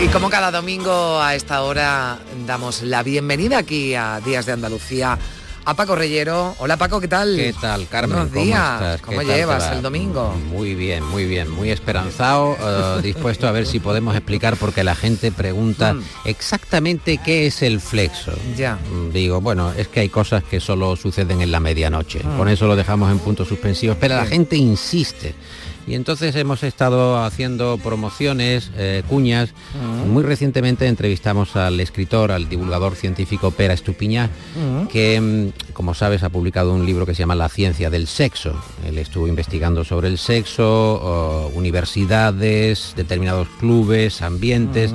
Y como cada domingo a esta hora damos la bienvenida aquí a Días de Andalucía a Paco Reyero. Hola Paco, ¿qué tal? ¿Qué tal, Carmen? Buenos ¿Cómo días. estás? ¿Cómo ¿Qué tal te llevas va? el domingo? Muy bien, muy bien, muy esperanzado, eh, dispuesto a ver si podemos explicar porque la gente pregunta Mm. exactamente qué es el flexo. Ya. Mm, Digo, bueno, es que hay cosas que solo suceden en la medianoche. Mm. Con eso lo dejamos en puntos suspensivos, pero la gente insiste. Y entonces hemos estado haciendo promociones, eh, cuñas. Muy recientemente entrevistamos al escritor, al divulgador científico Pera Estupiñá, Mm. que, mm, como sabes, ha publicado un libro que se llama La ciencia del sexo. Él estuvo investigando sobre el sexo, universidades, determinados clubes, ambientes,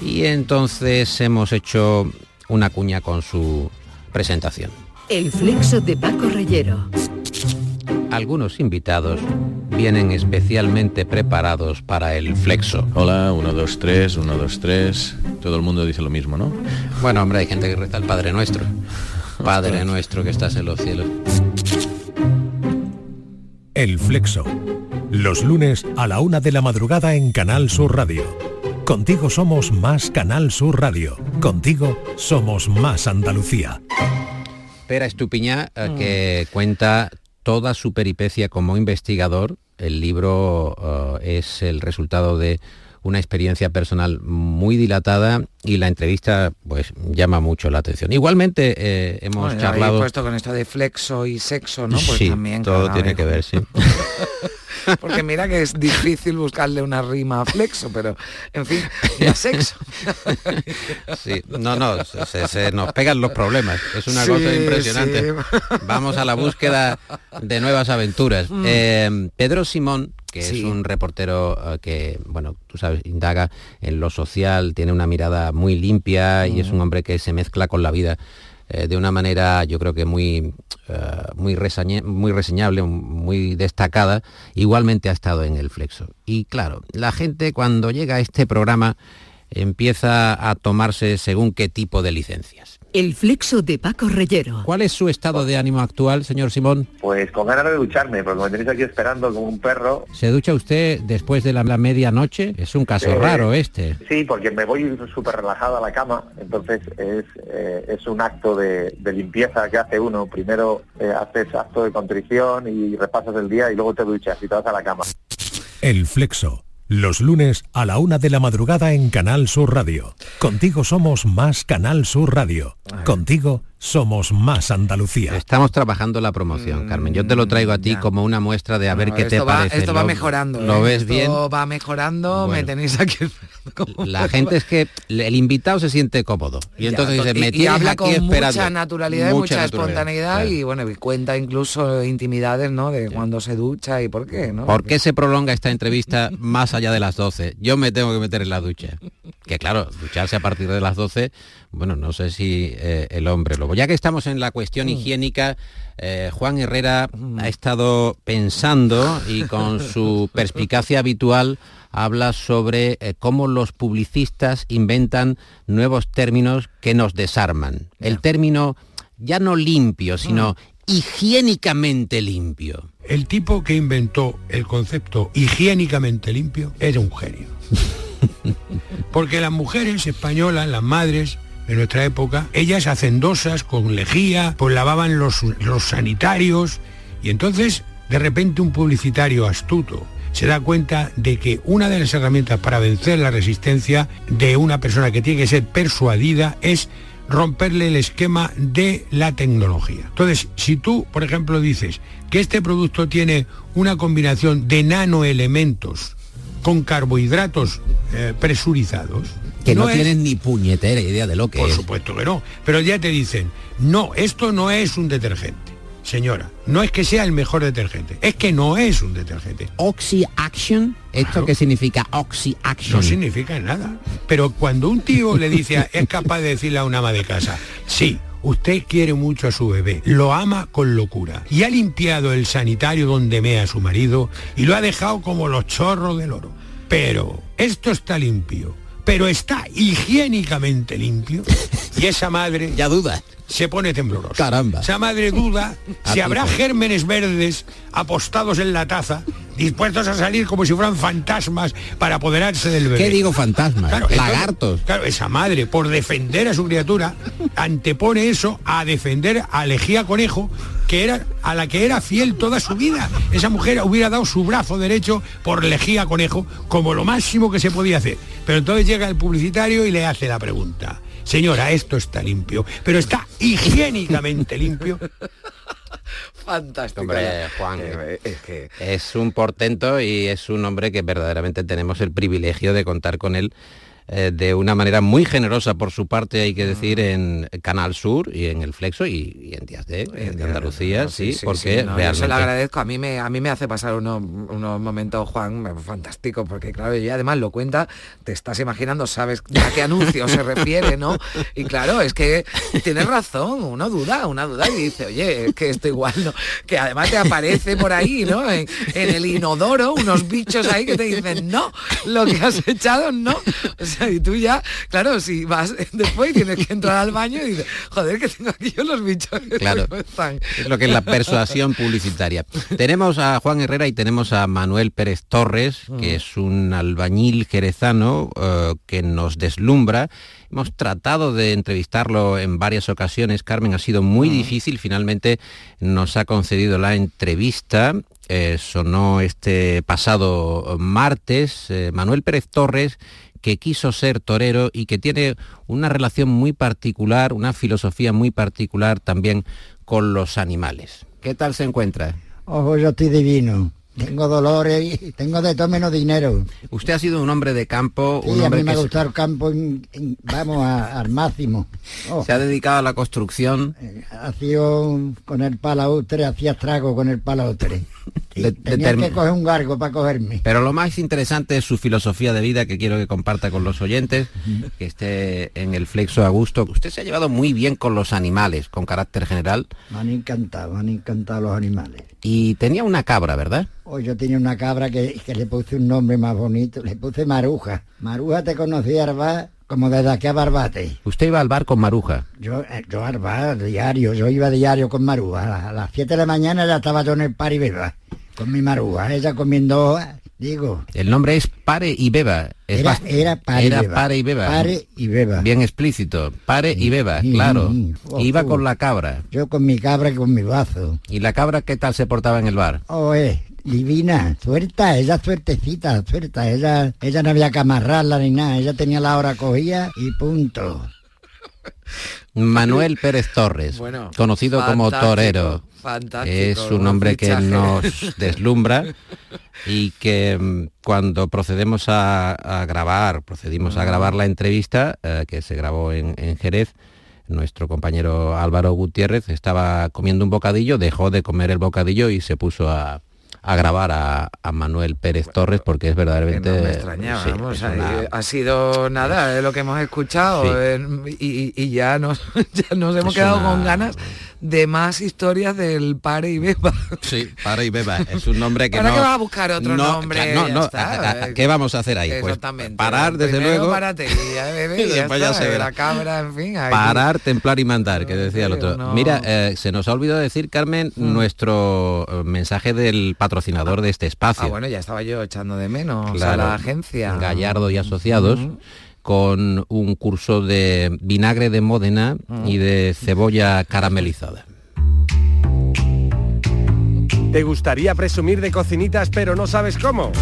y entonces hemos hecho una cuña con su presentación. El flexo de Paco Reyero. Algunos invitados vienen especialmente preparados para el flexo. Hola, 1, 2, 3, 1, 2, 3. Todo el mundo dice lo mismo, ¿no? Bueno, hombre, hay gente que reza el Padre Nuestro. Padre Nuestro que estás en los cielos. El Flexo. Los lunes a la una de la madrugada en Canal Sur Radio. Contigo somos más Canal Sur Radio. Contigo somos más Andalucía. Pera Estupiñá, eh, que cuenta toda su peripecia como investigador. El libro eh, es el resultado de una experiencia personal muy dilatada y la entrevista pues llama mucho la atención. Igualmente eh, hemos Bueno, charlado... puesto con esto de flexo y sexo, ¿no? Pues sí, también. todo tiene vez. que ver, sí. Porque mira que es difícil buscarle una rima a flexo, pero en fin, y a sexo. Sí, no, no, se, se nos pegan los problemas. Es una Sí, cosa impresionante. sí. Vamos a la búsqueda de nuevas aventuras. Mm. Eh, Pedro Simón, que es un reportero eh, que, bueno, tú sabes, indaga en lo social, tiene una mirada muy limpia y es un hombre que se mezcla con la vida eh, de una manera, yo creo que muy, eh, muy, muy reseñable, muy destacada. Igualmente ha estado en el Flexo. Y claro, la gente cuando llega a este programa empieza a tomarse según qué tipo de licencias. El flexo de Paco Reyero. ¿Cuál es su estado de ánimo actual, señor Simón? Pues con ganas de ducharme, porque me tenéis aquí esperando como un perro. ¿Se ducha usted después de la, la medianoche? Es un caso Eh, raro este. Sí, porque me voy súper relajado a la cama, entonces es, eh, es un acto de, de limpieza que hace uno. Primero eh, haces acto de contrición y repasas el día y luego te duchas y te vas a la cama. El Flexo. Los lunes a la una de la madrugada en Canal Sur Radio. Contigo somos más Canal Sur Radio. Contigo somos más Andalucía. Estamos trabajando la promoción, Carmen. Yo te lo traigo a ti Mm, ya. como una muestra de a ver No, qué te va, parece. Esto va ¿Lo- mejorando. ¿Lo ¿eh? ves Esto bien? va mejorando, me tenéis aquí La gente es que el invitado se siente cómodo. Y Ya, entonces dice, y- me y, tienes habla aquí con esperando. mucha naturalidad y mucha, naturalidad, espontaneidad claro. y bueno, y cuenta incluso intimidades, ¿no? De cuando se ducha y por qué, ¿no? ¿Por qué se prolonga esta entrevista más allá de las 12? Yo me tengo que meter en la ducha. Que claro, ducharse a partir de las 12, bueno, no sé si eh, el hombre Ya que estamos en la cuestión higiénica, eh, Juan Herrera ha estado pensando y con su perspicacia habitual habla sobre eh, cómo los publicistas inventan nuevos términos que nos desarman. El término ya no limpio, sino higiénicamente limpio. El tipo que inventó el concepto higiénicamente limpio era un genio. Porque las mujeres españolas, las madres de nuestra época, ellas hacendosas, con lejía, pues lavaban los, los sanitarios y entonces de repente un publicitario astuto se da cuenta de que una de las herramientas para vencer la resistencia de una persona que tiene que ser persuadida es romperle el esquema de la tecnología. Entonces, si tú, por ejemplo, dices que este producto tiene una combinación de nanoelementos con carbohidratos eh, presurizados, Que no, es- tienen ni puñetera idea de lo que por es. supuesto que no. Pero ya te dicen, no, esto no es un detergente. señora, no es que sea el mejor detergente, es que no es un detergente. Oxy Action, ¿esto Claro. qué significa Oxy Action? No significa nada. Pero cuando un tío le dice, a- es capaz de decirle a una ama de casa, sí, usted quiere mucho a su bebé, lo ama con locura, y ha limpiado el sanitario donde mea a su marido y lo ha dejado como los chorros del oro. Pero esto está limpio, pero está higiénicamente limpio, y esa madre Ya duda. Se pone temblorosa. Caramba. Esa madre duda si habrá gérmenes verdes apostados en la taza, dispuestos a salir como si fueran fantasmas para apoderarse del bebé. ¿Qué digo fantasmas? Claro, entonces, Lagartos. claro, esa madre, por defender a su criatura, antepone eso a defender a Lejía Conejo, que era a la que era fiel toda su vida. Esa mujer hubiera dado su brazo derecho por Lejía Conejo como lo máximo que se podía hacer. Pero entonces llega el publicitario y le hace la pregunta. Señora, esto está limpio, pero está higiénicamente limpio. Fantástico. Hombre, Juan. Eh, es que Es un portento y es un hombre que verdaderamente tenemos el privilegio de contar con él eh, de una manera muy generosa por su parte, hay que decir, en Canal Sur y en El Flexo y, y en Días de, de Andalucía, No, sí, porque no, yo se lo agradezco. A mí me, a mí me hace pasar unos, unos momentos, Juan, fantásticos, porque claro, ella además lo cuenta, te estás imaginando, sabes a qué anuncio se refiere, ¿no? Y claro, es que tienes razón, uno duda, una duda y dice, oye, es que esto igual no, que además te aparece por ahí, ¿no? En, en el inodoro, unos bichos ahí que te dicen, no, lo que has echado, no. O sea, y tú ya, claro, si vas después tienes que entrar al baño y dices, joder, que tengo aquí yo los bichos. Claro. están. Es lo que es la persuasión publicitaria. Tenemos a Juan Herrera y tenemos a Manuel Pérez Torres, que es un albañil jerezano eh, que nos deslumbra. Hemos tratado de entrevistarlo en varias ocasiones, Carmen, ha sido muy difícil, finalmente nos ha concedido la entrevista. Eh, sonó este pasado martes. Eh, Manuel Pérez Torres que quiso ser torero y que tiene una relación muy particular, una filosofía muy particular también con los animales. ¿Qué tal se encuentra? Ojo, yo estoy divino. Tengo dolores y tengo de todo menos dinero. Usted ha sido un hombre de campo, Sí, un a hombre mí me que gusta el campo, en- en- vamos, a- al máximo. Oh, se ha dedicado a la construcción. eh, hacía un- con el palaustre, hacía trago con el palaustre. Y De- tenía que coger un gargo para cogerme. Pero lo más interesante es su filosofía de vida que quiero que comparta con los oyentes, que esté en el flexo a gusto. Usted se ha llevado muy bien con los animales, con carácter general, Me han encantado, me han encantado los animales. y tenía una cabra, ¿verdad? Hoy yo tenía una cabra que, que le puse un nombre más bonito, le puse Maruja. Maruja te conocía, Arba, como desde aquí a Barbate. Usted iba al bar con Maruja. Yo, eh, yo Arba, diario, yo iba diario con Maruja. A, la- a las 7 de la mañana ya estaba yo en el par y beba, con mi Maruja, ella comiendo, digo, El nombre es Pare y Beba. Es era, era pare, era y beba. Pare y Beba. Pare y beba. Bien explícito. Pare y Beba, Sí, claro. sí. Iba Ojo. con la cabra. Yo con mi cabra y con mi bazo. ¿Y la cabra qué tal se portaba en el bar? Oh, eh, divina, suelta, ella suertecita, suelta, ella, ella no había que amarrarla ni nada, ella tenía la hora cogida y punto. Manuel Pérez Torres, Bueno, conocido como Torero. fantástico, Es un hombre que nos deslumbra y que mm, cuando procedemos a, a grabar, procedimos a grabar la entrevista eh, que se grabó en, en Jerez, nuestro compañero Álvaro Gutiérrez estaba comiendo un bocadillo, dejó de comer el bocadillo y se puso a, a grabar a, a Manuel Pérez Torres porque es verdaderamente... no me extrañaba, sí, vamos, es ahí una- ha sido nada de lo que hemos escuchado Sí. eh, y, y ya nos ya nos hemos Es quedado una- con ganas de más historias del pare y beba. Sí, para y beba. Es un nombre que Ahora no... que vas a buscar otro no, nombre, no, está. a- ¿Qué vamos a hacer ahí? Pues Exactamente. parar, desde luego. párate y ya bebe, y ya Después ya está, se y verá. la cabra, en fin. ahí. Parar, templar y mandar, que decía el otro. Mira, eh, se nos ha olvidado decir, Carmen, nuestro eh, mensaje del patrocinador de este espacio. Ah, bueno, ya estaba yo echando de menos a la agencia. Gallardo y Asociados, con un curso de vinagre de Módena y de cebolla caramelizada. ¿Te gustaría presumir de cocinitas pero no sabes cómo?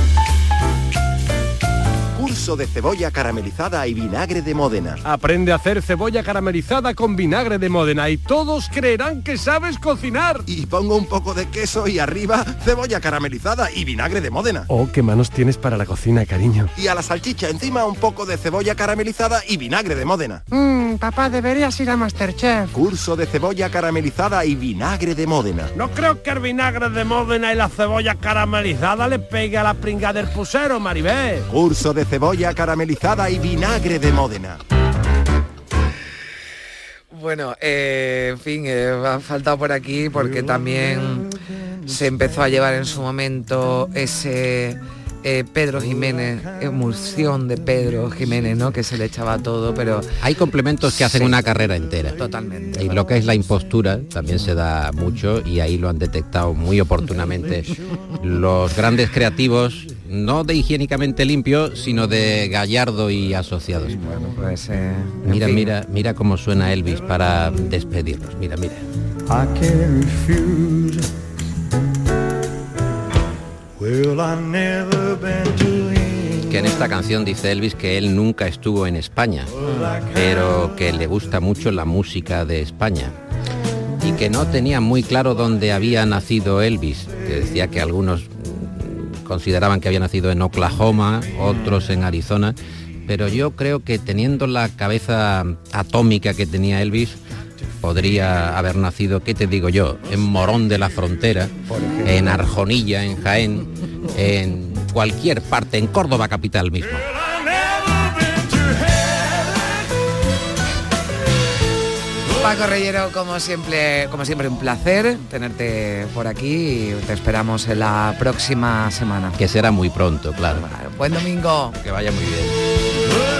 Curso de cebolla caramelizada y vinagre de Módena. Aprende a hacer cebolla caramelizada con vinagre de Módena y todos creerán que sabes cocinar. Y pongo un poco de queso y arriba cebolla caramelizada y vinagre de Módena. Oh, qué manos tienes para la cocina, cariño. Y a la salchicha encima un poco de cebolla caramelizada y vinagre de Módena. Mmm, papá, deberías ir a Masterchef. Curso de cebolla caramelizada y vinagre de Módena. No creo que el vinagre de Módena y la cebolla caramelizada le pegue a la pringa del pusero, Maribel. Curso de cebolla caramelizada y vinagre de Módena. Bueno, eh, en fin, eh, ha faltado por aquí porque también se empezó a llevar en su momento ese eh, Pedro Jiménez, emulsión de Pedro Jiménez, ¿no? Que se le echaba todo, pero... Hay complementos que hacen Sí. una carrera entera. Totalmente. Y lo que es la impostura también se da mucho y ahí lo han detectado muy oportunamente los grandes creativos, no de higiénicamente limpio, sino de Gallardo y asociados. Bueno, pues... eh, Mira, fin. mira, mira cómo suena Elvis para despedirlos. Mira, mira. I can't refuse. Que en esta canción dice Elvis que él nunca estuvo en España, pero que le gusta mucho la música de España. Y que no tenía muy claro dónde había nacido Elvis, que decía que algunos consideraban que había nacido en Oklahoma, otros en Arizona, pero yo creo que teniendo la cabeza atómica que tenía Elvis, podría haber nacido, ¿qué te digo yo?, en Morón de la Frontera, en Arjonilla, en Jaén, en cualquier parte, en Córdoba capital mismo. Paco Reyero, como siempre, como siempre, un placer tenerte por aquí y te esperamos en la próxima semana. Que será muy pronto, claro. Buen domingo. Que vaya muy bien.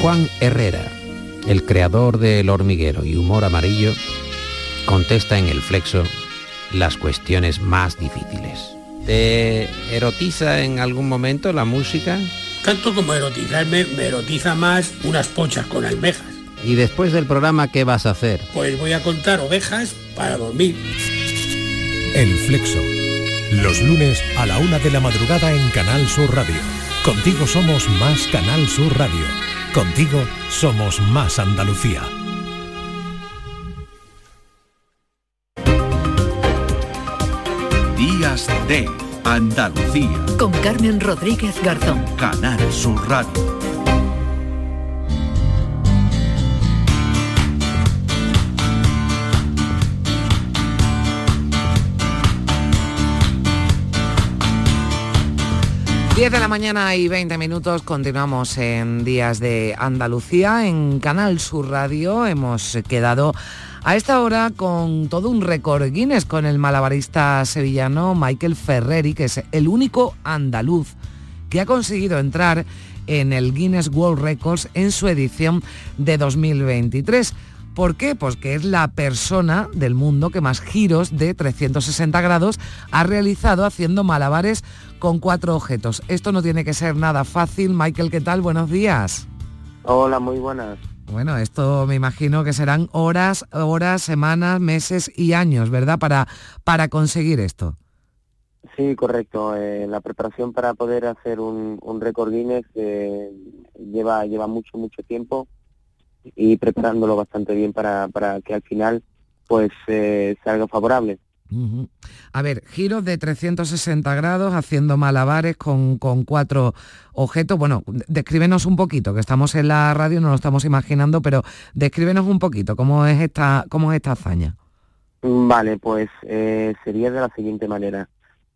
Juan Herrera, el creador del hormiguero y humor amarillo, contesta en el flexo las cuestiones más difíciles. ¿Te erotiza en algún momento la música? Tanto como erotizarme, me erotiza más unas pochas con almejas. ¿Y después del programa qué vas a hacer? Pues voy a contar ovejas para dormir. El flexo. Los lunes a la una de la madrugada en Canal Sur Radio. Contigo somos más Canal Sur Radio. Contigo somos más Andalucía. Días de Andalucía. Con Carmen Rodríguez Garzón. Canal Sur Radio. Diez de la mañana y 20 minutos continuamos en Días de Andalucía en Canal Sur Radio. Hemos quedado a esta hora con todo un récord Guinness con el malabarista sevillano Michael Ferreri, que es el único andaluz que ha conseguido entrar en el Guinness World Records en su edición de 2023. ¿Por qué? Pues que es la persona del mundo que más giros de 360 grados ha realizado haciendo malabares con cuatro objetos. Esto no tiene que ser nada fácil. Michael, ¿qué tal? Buenos días. Hola, muy buenas. Bueno, esto me imagino que serán horas, horas, semanas, meses y años, ¿verdad? Para, para conseguir esto. Sí, correcto. Eh, la preparación para poder hacer un, un récord Guinness eh, lleva, lleva mucho, mucho tiempo y preparándolo bastante bien para, para que al final pues eh, salga favorable. A ver, giros de 360 grados haciendo malabares con, con cuatro objetos. Bueno, descríbenos un poquito, que estamos en la radio, no lo estamos imaginando, pero descríbenos un poquito cómo es esta, cómo es esta hazaña. Vale, pues eh, sería de la siguiente manera.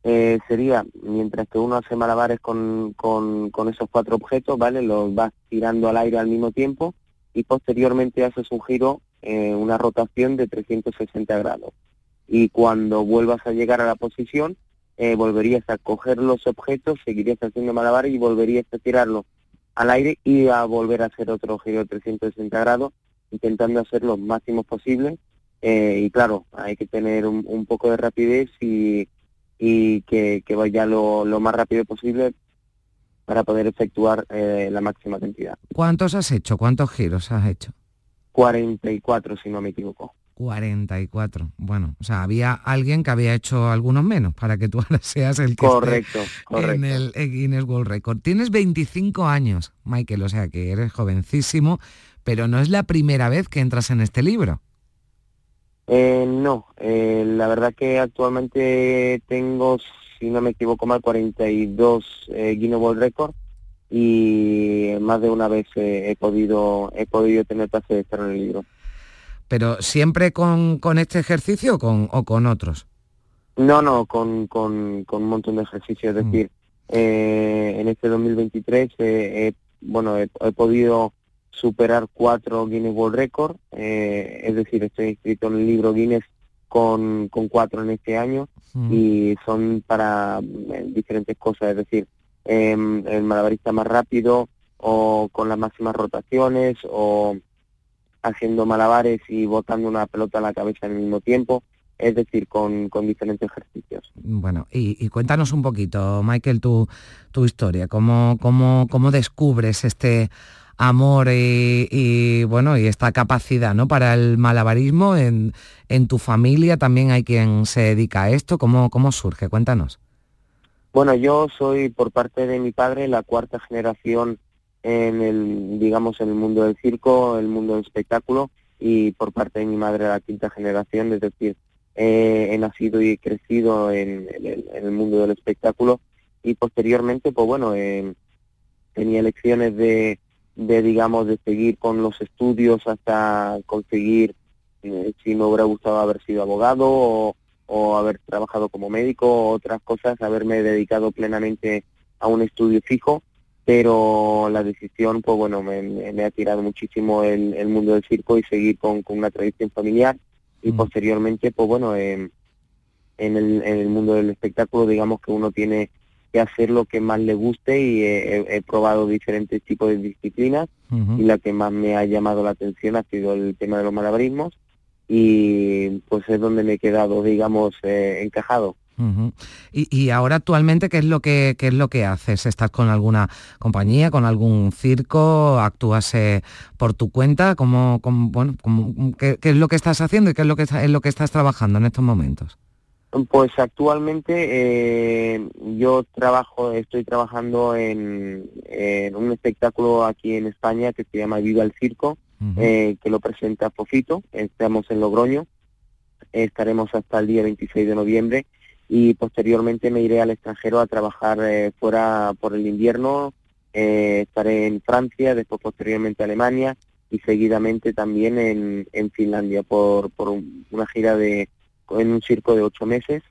Eh, sería, mientras que uno hace malabares con, con, con esos cuatro objetos, ¿vale? Los vas tirando al aire al mismo tiempo y posteriormente haces un giro, eh, una rotación de 360 grados. Y cuando vuelvas a llegar a la posición, eh, volverías a coger los objetos, seguirías haciendo malabares y volverías a tirarlo al aire y a volver a hacer otro giro de 360 grados, intentando hacer lo máximo posible. Eh, y claro, hay que tener un, un poco de rapidez y, y que, que vaya lo, lo más rápido posible para poder efectuar eh, la máxima cantidad. ¿Cuántos has hecho? ¿Cuántos giros has hecho? 44, si no me equivoco. 44. Bueno, o sea, había alguien que había hecho algunos menos para que tú ahora seas el que Correcto, esté correcto. en el Guinness World Record. Tienes 25 años, Michael, o sea que eres jovencísimo, pero no es la primera vez que entras en este libro. Eh, no, eh, la verdad que actualmente tengo, si no me equivoco mal, 42 eh, Guinness World Record y más de una vez eh, he podido he podido tener placer de estar en el libro. Pero siempre con, con este ejercicio o con, o con otros. No, no, con, con, con un montón de ejercicios, es decir, eh, en este 2023 eh, bueno, he, he podido superar cuatro Guinness World Record, eh, es decir, estoy inscrito en el libro Guinness con, con cuatro en este año y son para eh, diferentes cosas, es decir, em, el malabarista más rápido o con las máximas rotaciones o haciendo malabares y botando una pelota a la cabeza en el mismo tiempo, es decir, con, con diferentes ejercicios. Bueno, y, y cuéntanos un poquito, Michael, tu, tu historia, cómo, cómo, cómo descubres este amor y, y, bueno y esta capacidad ¿no? para el malabarismo en, en, tu familia también hay quien se dedica a esto. Cómo, cómo surge cuéntanos. Bueno yo soy por parte de mi padre la cuarta generación en el digamos en el mundo del circo el mundo del espectáculo y por parte de mi madre la quinta generación es decir eh, he nacido y he crecido en, el, mundo del espectáculo. Y posteriormente pues bueno eh, tenía elecciones de de digamos de seguir con los estudios hasta conseguir eh, si me hubiera gustado haber sido abogado o, o, haber trabajado como médico o otras cosas haberme dedicado plenamente a un estudio fijo pero la decisión pues bueno me, me ha tirado muchísimo el, el, mundo del circo y seguir con, con una tradición familiar y mm. posteriormente pues bueno eh, en, el, en el mundo del espectáculo digamos que uno tiene que hacer lo que más le guste y he, he probado diferentes tipos de disciplinas uh -huh. y la que más me ha llamado la atención ha sido el tema de los malabarismos y pues es donde me he quedado, digamos, eh, encajado. Uh -huh. y, y, ahora actualmente qué es lo que qué es lo que haces? ¿Estás con alguna compañía, con algún circo? ¿Actúas eh, por tu cuenta? ¿Cómo, cómo bueno, cómo, qué, qué, es lo que estás haciendo y qué es lo que es lo que estás trabajando en estos momentos? Pues actualmente eh, yo trabajo, estoy trabajando en, en, un espectáculo aquí en España que se llama Viva el Circo, uh -huh. eh, que lo presenta Fofito, estamos en Logroño, estaremos hasta el día 26 de noviembre. Y posteriormente me iré al extranjero a trabajar eh, fuera por el invierno, eh, estaré en Francia, después posteriormente Alemania y seguidamente también en, en Finlandia por, por un, una gira de en un circo de ocho meses.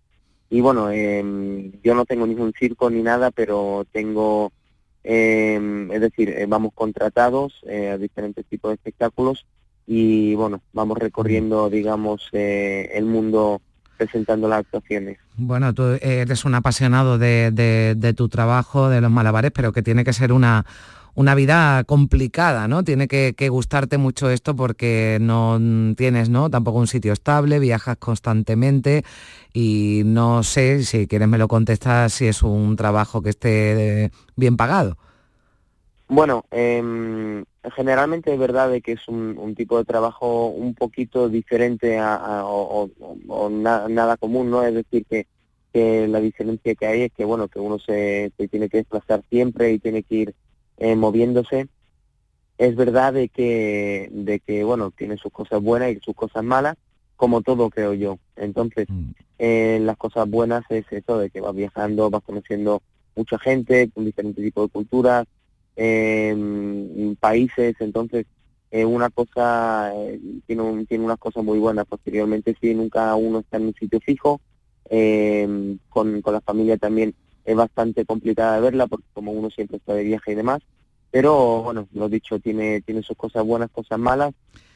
Y bueno, eh, yo no tengo ningún circo ni nada, pero tengo, eh, es decir, eh, vamos contratados eh, a diferentes tipos de espectáculos y bueno, vamos recorriendo, digamos, eh, el mundo presentando las actuaciones. Bueno, tú eres un apasionado de, de, de tu trabajo, de los malabares, pero que tiene que ser una una vida complicada, ¿no? Tiene que, gustarte mucho esto porque no tienes, ¿no? Tampoco un sitio estable, viajas constantemente y no sé, si quieres me lo contestas, si es un trabajo que esté bien pagado. Bueno, eh, generalmente es verdad de que es un, un, tipo de trabajo un poquito diferente a, o, o, o na, nada común, ¿no? Es decir, que, que la diferencia que hay es que, bueno, que uno se, se tiene que desplazar siempre y tiene que ir eh, moviéndose. Es verdad de que, de que, bueno, tiene sus cosas buenas y sus cosas malas, como todo creo yo. Entonces, mm. eh, las cosas buenas es eso, de que vas viajando, vas conociendo mucha gente con diferentes tipos de culturas, eh, países, entonces eh, una cosa eh, tiene, un, tiene unas cosas muy buenas. Posteriormente, si nunca uno está en un sitio fijo, eh, con, con la familia también es bastante complicada de verla porque como uno siempre está de viaje y demás pero bueno lo dicho tiene tiene sus cosas buenas cosas malas.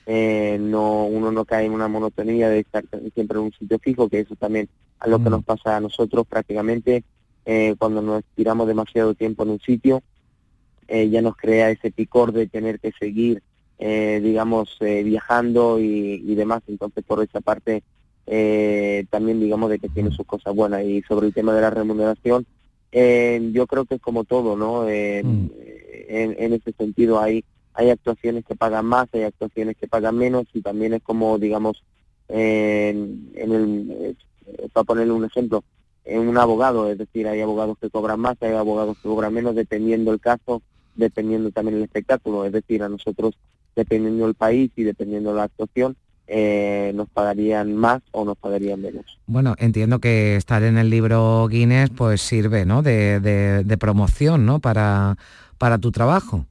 Eh, no uno no cae en una monotonía de estar siempre en un sitio fijo que eso también es lo que nos pasa a nosotros prácticamente eh, cuando nos tiramos demasiado tiempo en un sitio eh, ya nos crea ese picor de tener que seguir eh, digamos eh, viajando y, y demás. Entonces por esa parte eh, también digamos de que tiene sus cosas buenas. Y sobre el tema de la remuneración eh, yo creo que es como todo no eh, mm. en, en, ese sentido hay hay actuaciones que pagan más hay actuaciones que pagan menos y también es como digamos en, en el para ponerle un ejemplo en un abogado es decir hay abogados que cobran más hay abogados que cobran menos dependiendo el caso dependiendo también el espectáculo. Es decir a nosotros dependiendo el país y dependiendo la actuación eh, nos pagarían más o nos pagarían menos. Bueno, entiendo que estar en el libro Guinness pues sirve, ¿no? De, de, de promoción, ¿no? Para, para tu trabajo.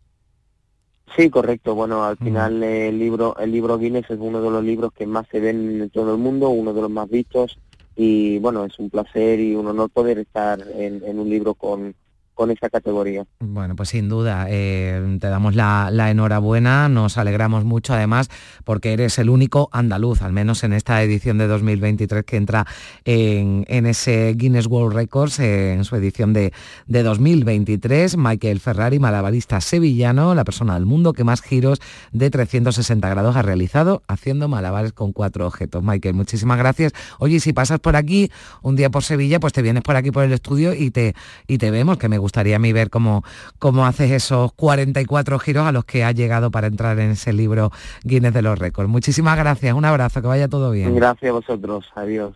Sí, correcto. Bueno, al final mm. el libro el libro Guinness es uno de los libros que más se ven en todo el mundo, uno de los más vistos y bueno, es un placer y un honor poder estar en, en un libro con con esa categoría. Bueno, pues sin duda, eh, te damos la, enhorabuena, nos alegramos mucho además porque eres el único andaluz, al menos en esta edición de 2023 que entra en, ese Guinness World Records, eh, en su edición de, de 2023. Michael Ferrari, malabarista sevillano, la persona del mundo que más giros de 360 grados ha realizado haciendo malabares con cuatro objetos. Michael, muchísimas gracias. Oye, si pasas por aquí un día por Sevilla, pues te vienes por aquí por el estudio y te, y te vemos, que me gustaría a mí ver cómo, cómo haces esos 44 giros a los que ha llegado para entrar en ese libro Guinness de los Récords. Muchísimas gracias, un abrazo, que vaya todo bien. Gracias a vosotros, adiós.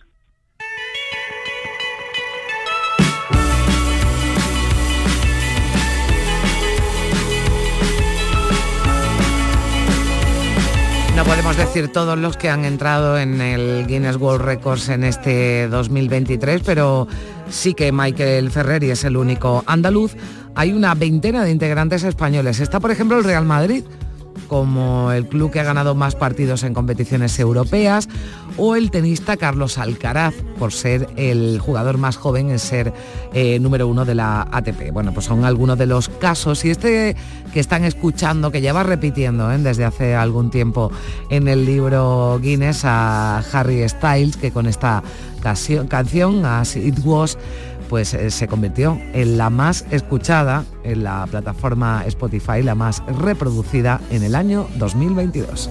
No podemos decir todos los que han entrado en el Guinness World Records en este 2023, pero sí que Michael Ferreri es el único andaluz. Hay una veintena de integrantes españoles. Está, por ejemplo, el Real Madrid, como el club que ha ganado más partidos en competiciones europeas, o el tenista Carlos Alcaraz, por ser el jugador más joven en ser eh, número uno de la ATP. Bueno, pues son algunos de los casos y este que están escuchando, que lleva repitiendo ¿eh? desde hace algún tiempo en el libro Guinness a Harry Styles, que con esta canción, As It Was, pues eh, se convirtió en la más escuchada en la plataforma Spotify, la más reproducida en el año 2022.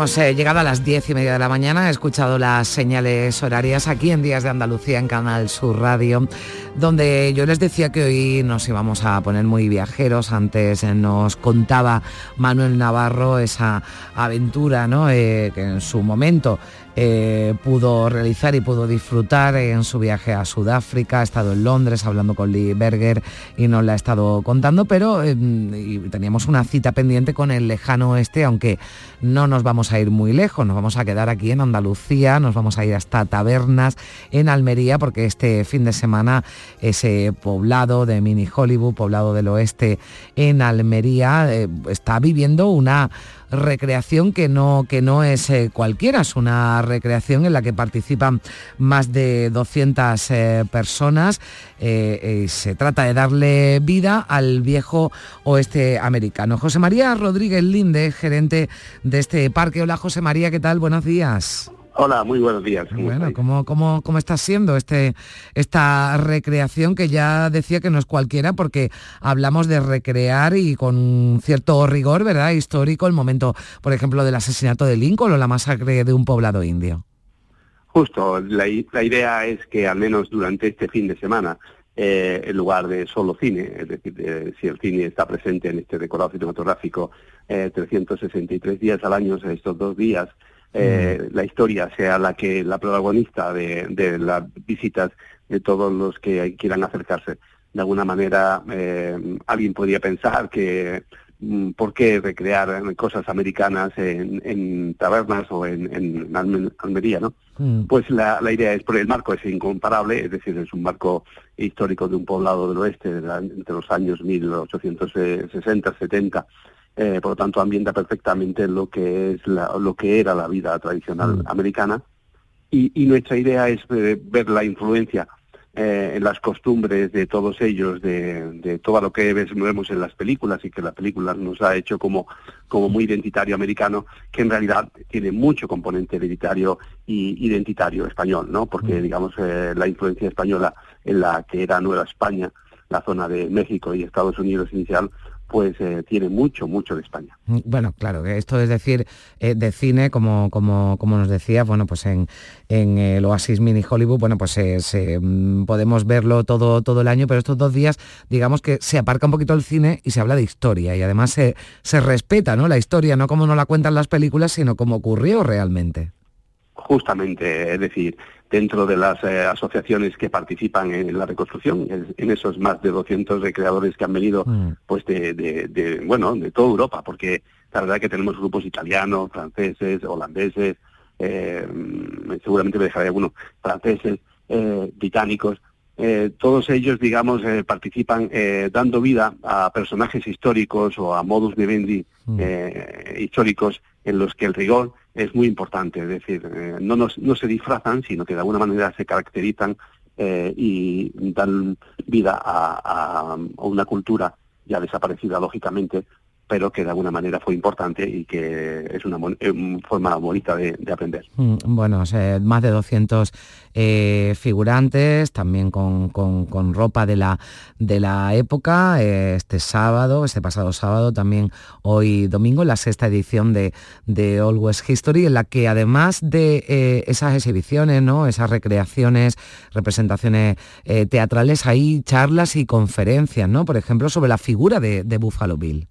Hemos eh, llegado a las diez y media de la mañana, he escuchado las señales horarias aquí en Días de Andalucía en Canal Sur Radio, donde yo les decía que hoy nos íbamos a poner muy viajeros. Antes eh, nos contaba Manuel Navarro esa aventura ¿no? Eh, que en su momento eh, pudo realizar y pudo disfrutar en su viaje a Sudáfrica. Ha estado en Londres hablando con Lee Berger y nos la ha estado contando, pero eh, teníamos una cita pendiente con el lejano oeste, aunque no nos vamos a ir muy lejos, nos vamos a quedar aquí en Andalucía, nos vamos a ir hasta Tabernas en Almería, porque este fin de semana ese poblado de Mini Hollywood, poblado del oeste en Almería, eh, está viviendo una recreación que no, que no es eh, cualquiera, es una recreación en la que participan más de 200 eh, personas. Eh, se trata de darle vida al viejo oeste americano. José María Rodríguez Linde, gerente de este parque. Hola José María, ¿qué tal? Buenos días. Hola, muy buenos días. bueno, ¿cómo, cómo, cómo está siendo este, esta recreación que ya decía que no es cualquiera porque hablamos de recrear y con cierto rigor, ¿verdad? Histórico, el momento, por ejemplo, del asesinato de Lincoln o la masacre de un poblado indio. Justo, la, idea es que al menos durante este fin de semana eh, en lugar de solo cine, es decir, si el cine está presente en este decorado cinematográfico 363 eh, días al año, estos dos días, eh, la historia sea la que la protagonista de, las visitas de todos los que quieran acercarse. De alguna manera, eh, alguien podría pensar que mm, por qué recrear cosas americanas en, tabernas o en, Almería, ¿no? Mm. Pues la, idea es, porque el marco es incomparable, es decir, es un marco histórico de un poblado del oeste entre los años 1860, 70, eh, por lo tanto ambienta perfectamente lo que es lo que era la vida tradicional mm. americana y, nuestra idea es eh, ver la influencia eh, en las costumbres de todos ellos, de, todo lo que vemos en las películas y que la película nos ha hecho como, como muy identitario americano, que en realidad tiene mucho componente hereditario y identitario español, ¿no? Porque, mm. digamos, la influencia española en la que era Nueva España, la zona de México y Estados Unidos inicial, pues eh, tiene mucho, mucho de España. Mm, bueno, claro, esto es decir, eh, de cine, como, como, como nos decías, bueno, pues en, en el Oasis Mini Hollywood, bueno, pues mm, podemos verlo todo, todo el año, pero estos dos días, digamos que se aparca un poquito el cine y se habla de historia, y además se, se respeta, ¿no? La historia, no como nos la cuentan las películas, sino como ocurrió realmente. Justamente, es decir, dentro de las eh, asociaciones que participan en la reconstrucción, en, esos más de 200 recreadores que han venido mm. pues de, de, bueno, de toda Europa, porque la verdad que tenemos grupos italianos, franceses, holandeses, eh, seguramente me dejaré algunos, franceses, eh, británicos, todos ellos, digamos, participan dando vida a personajes históricos o a modus vivendi mm. históricos en los que el rigor es muy importante, es decir, eh, no, no se disfrazan, sino que de alguna manera se caracterizan eh, y dan vida a, una cultura ya desaparecida, lógicamente, pero que de alguna manera fue importante y que es una, eh, forma bonita de, aprender. Mm, bueno, más de 200 eh, figurantes, también con, ropa de la, de la época, eh, este sábado, este pasado sábado, también hoy domingo, la sexta edición de, de West History, en la que además de esas exhibiciones, ¿no? esas recreaciones, representaciones teatrales, hay charlas y conferencias, ¿no? por ejemplo, sobre la figura de Buffalo Bill.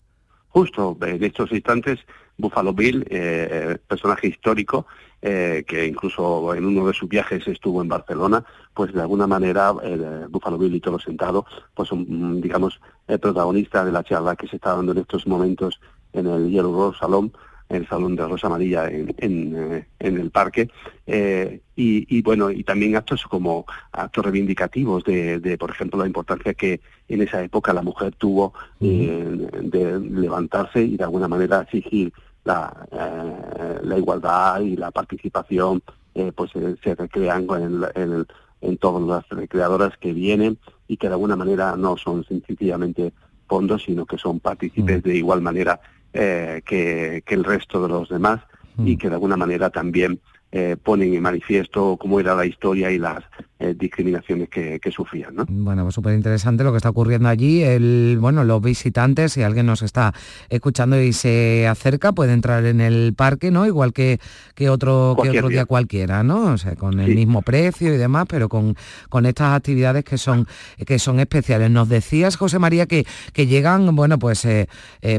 Justo en estos instantes, Buffalo Bill, eh, personaje histórico, eh, que incluso en uno de sus viajes estuvo en Barcelona, pues de alguna manera eh, Buffalo Bill y todo sentado, pues digamos, el protagonista de la charla que se está dando en estos momentos en el Yellow Rose Salón, el Salón de Rosa Amarilla en, en, eh, el parque. Eh, y, bueno, y también actos como actos reivindicativos de, por ejemplo, la importancia que en esa época la mujer tuvo eh, de levantarse y de alguna manera exigir la, la igualdad y la participación, pues se recrean en, en, en todas las recreadoras que vienen y que de alguna manera no son sencillamente fondos, sino que son partícipes de igual manera eh, que, el resto de los demás y mm. que de alguna manera también eh, ponen en manifiesto cómo era la historia y las eh, discriminaciones que, sufrían. ¿no? Bueno, pues súper interesante lo que está ocurriendo allí. El, bueno, los visitantes, si alguien nos está escuchando y se acerca, puede entrar en el parque, ¿no? Igual que, que otro, que otro día. cualquiera, ¿no? O sea, con el mismo precio y demás, pero con, con estas actividades que son, que son especiales. Nos decías, José María, que, que llegan, bueno, pues eh,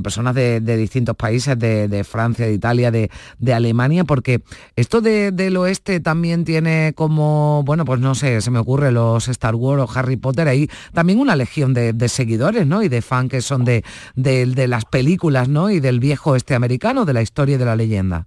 personas de, distintos países, de, Francia, de Italia, de, de Alemania, porque esto del oeste también tiene como, bueno, pues no sé, se me ocurre los Star Wars o Harry Potter, ahí también una legión de, seguidores, ¿no? Y de fans que son de, de, las películas, ¿no? Y del viejo este americano, de la historia y de la leyenda.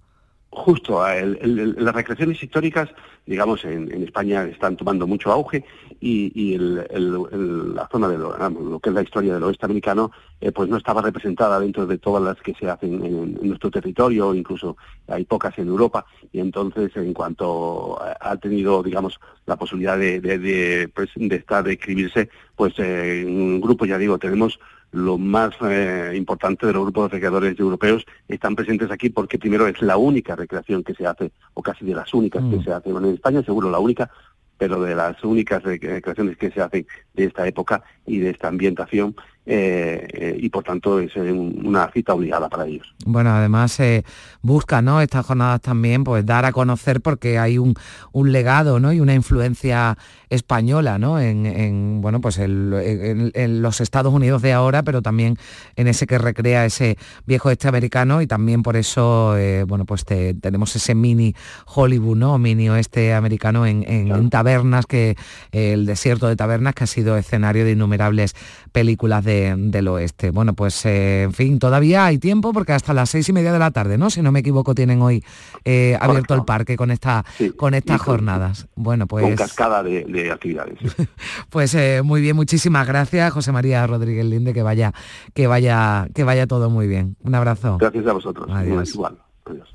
Justo, las recreaciones históricas, digamos, en, España están tomando mucho auge y, la zona de lo, que es la historia del oeste americano, eh, pues no estaba representada dentro de todas las que se hacen en, nuestro territorio, incluso hay pocas en Europa, y entonces en cuanto ha tenido, digamos, la posibilidad de, de, pues, estar, de escribirse, pues en un grupo, ya digo, tenemos lo más eh, importante de los grupos de recreadores europeos están presentes aquí porque primero es la única recreación que se hace, o casi de las únicas que mm. se hacen. Bueno, en España seguro la única, pero de las únicas recreaciones que se hacen de esta época y de esta ambientación eh, eh, y por tanto es eh, una cita obligada para ellos. Bueno, además se busca, ¿no? Estas jornadas también, pues dar a conocer porque hay un, legado, ¿no? Y una influencia española, ¿no? En, bueno, pues en, los Estados Unidos de ahora, pero también en ese que recrea ese viejo este americano y también por eso, bueno, pues tenemos ese mini Hollywood, ¿no? Mini oeste americano en, tabernas, que el desierto de tabernas que ha sido escenario de innumerables películas de del oeste. Bueno, pues eh, en fin, todavía hay tiempo porque hasta las seis y media de la tarde, ¿no? Si no me equivoco, tienen hoy eh, abierto el parque con esta con estas jornadas. Bueno, pues. Con cascada de, actividades. pues eh, muy bien, muchísimas gracias, José María Rodríguez Linde, que vaya, que vaya, que vaya todo muy bien. Un abrazo. Gracias a vosotros. Adiós. Igual. Adiós.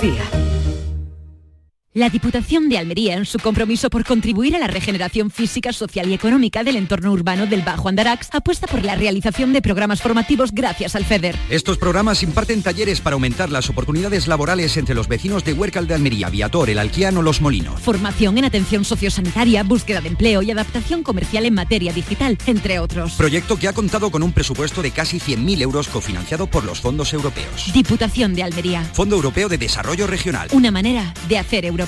Andalucía. La Diputación de Almería, en su compromiso por contribuir a la regeneración física, social y económica del entorno urbano del Bajo Andarax, apuesta por la realización de programas formativos gracias al FEDER. Estos programas imparten talleres para aumentar las oportunidades laborales entre los vecinos de Huércal de Almería, Viator, El Alquiano, Los Molinos. Formación en atención sociosanitaria, búsqueda de empleo y adaptación comercial en materia digital, entre otros. Proyecto que ha contado con un presupuesto de casi 100.000 euros cofinanciado por los fondos europeos. Diputación de Almería. Fondo Europeo de Desarrollo Regional. Una manera de hacer Europa.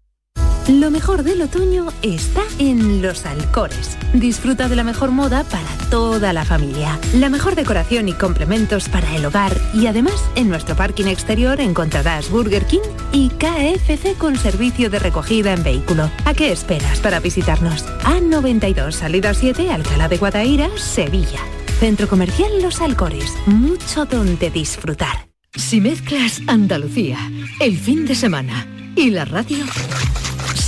Lo mejor del otoño está en Los Alcores. Disfruta de la mejor moda para toda la familia. La mejor decoración y complementos para el hogar. Y además, en nuestro parking exterior encontrarás Burger King y KFC con servicio de recogida en vehículo. ¿A qué esperas para visitarnos? A92, salida 7, Alcalá de Guadaira, Sevilla. Centro Comercial Los Alcores. Mucho donde disfrutar. Si mezclas Andalucía, el fin de semana y la radio,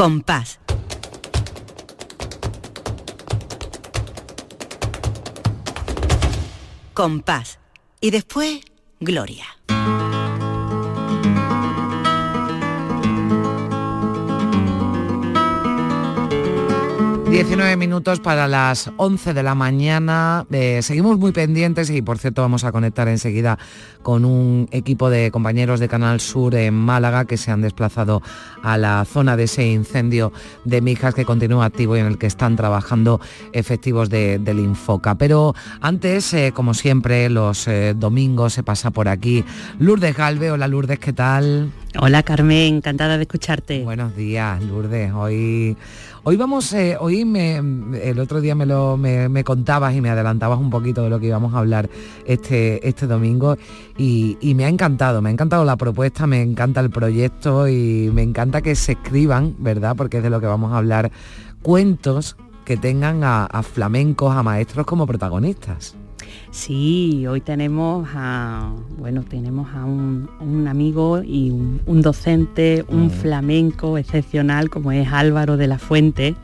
Compás. Compás. Y después, Gloria. 19 minutos para las 11 de la mañana. Eh, seguimos muy pendientes y por cierto vamos a conectar enseguida con un equipo de compañeros de Canal Sur en Málaga que se han desplazado a la zona de ese incendio de Mijas que continúa activo y en el que están trabajando efectivos de- del Infoca. Pero antes, eh, como siempre, los eh, domingos se pasa por aquí Lourdes Galve. Hola Lourdes, ¿qué tal? Hola Carmen, encantada de escucharte. Buenos días, Lourdes. Hoy, hoy vamos, eh, hoy me, el otro día me lo me, me contabas y me adelantabas un poquito de lo que íbamos a hablar este, este domingo y, y me ha encantado, me ha encantado la propuesta, me encanta el proyecto y me encanta que se escriban, ¿verdad? Porque es de lo que vamos a hablar, cuentos que tengan a, a flamencos, a maestros como protagonistas. Sí, hoy tenemos a, bueno, tenemos a un, un amigo y un, un docente, un Mm. flamenco excepcional como es Álvaro de la Fuente,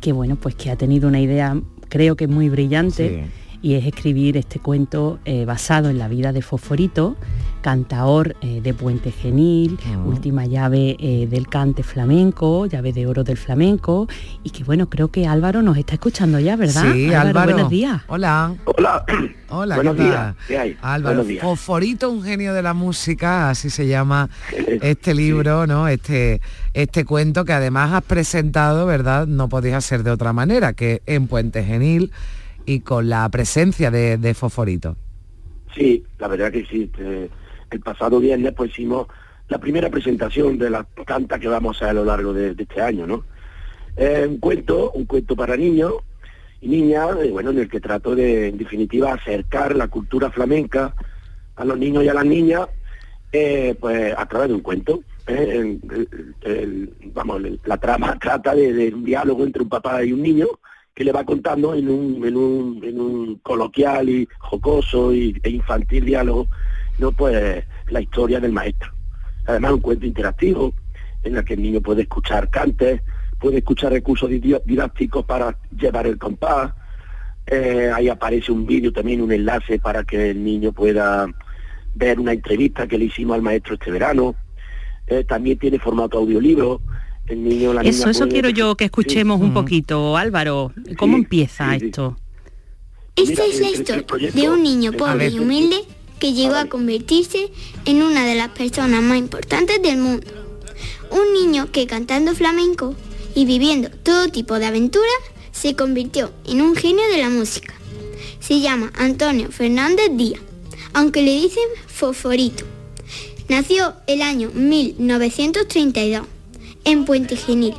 que bueno, pues que ha tenido una idea, creo que muy brillante. Y es escribir este cuento eh, basado en la vida de Fosforito, cantaor eh, de Puente Genil, última llave eh, del cante flamenco, llave de oro del flamenco, y que bueno, creo que Álvaro nos está escuchando ya, ¿verdad? Sí, Álvaro. buenos días. Hola. Hola. Hola, Buenos ¿qué tal? días. ¿Qué hay? Álvaro, Buenos días. Fosforito, un genio de la música, así se llama este libro, ¿no? Este, este cuento que además has presentado, ¿verdad? No podía ser de otra manera que en Puente Genil y con la presencia de, de Fosforito. Sí, la verdad que sí. eh, el pasado viernes pues hicimos la primera presentación de las tantas que vamos a hacer a lo largo de, este año, ¿no? Eh, un cuento, un cuento para niños y niñas, eh, bueno, en el que trato de, en definitiva, acercar la cultura flamenca a los niños y a las niñas, eh, pues a través de un cuento. ¿eh? Vamos, la trama trata de un diálogo entre un papá y un niño que le va contando en un, en un, en un coloquial y jocoso y, e infantil diálogo, no pues la historia del maestro. Además un cuento interactivo en el que el niño puede escuchar cantes, puede escuchar recursos didácticos para llevar el compás. Eh, ahí aparece un vídeo también, un enlace para que el niño pueda ver una entrevista que le hicimos al maestro este verano. Eh, también tiene formato audiolibro. El niño, la Eso, niña eso puede- quiero yo que escuchemos un poquito, Álvaro. ¿Cómo empieza esto? Esta es la historia de un niño pobre y humilde que llegó a convertirse en una de las personas más importantes del mundo. Un niño que cantando flamenco y viviendo todo tipo de aventuras, se convirtió en un genio de la música. Se llama Antonio Fernández Díaz, aunque le dicen Fosforito. Nació el año 1932 en Puente Genil,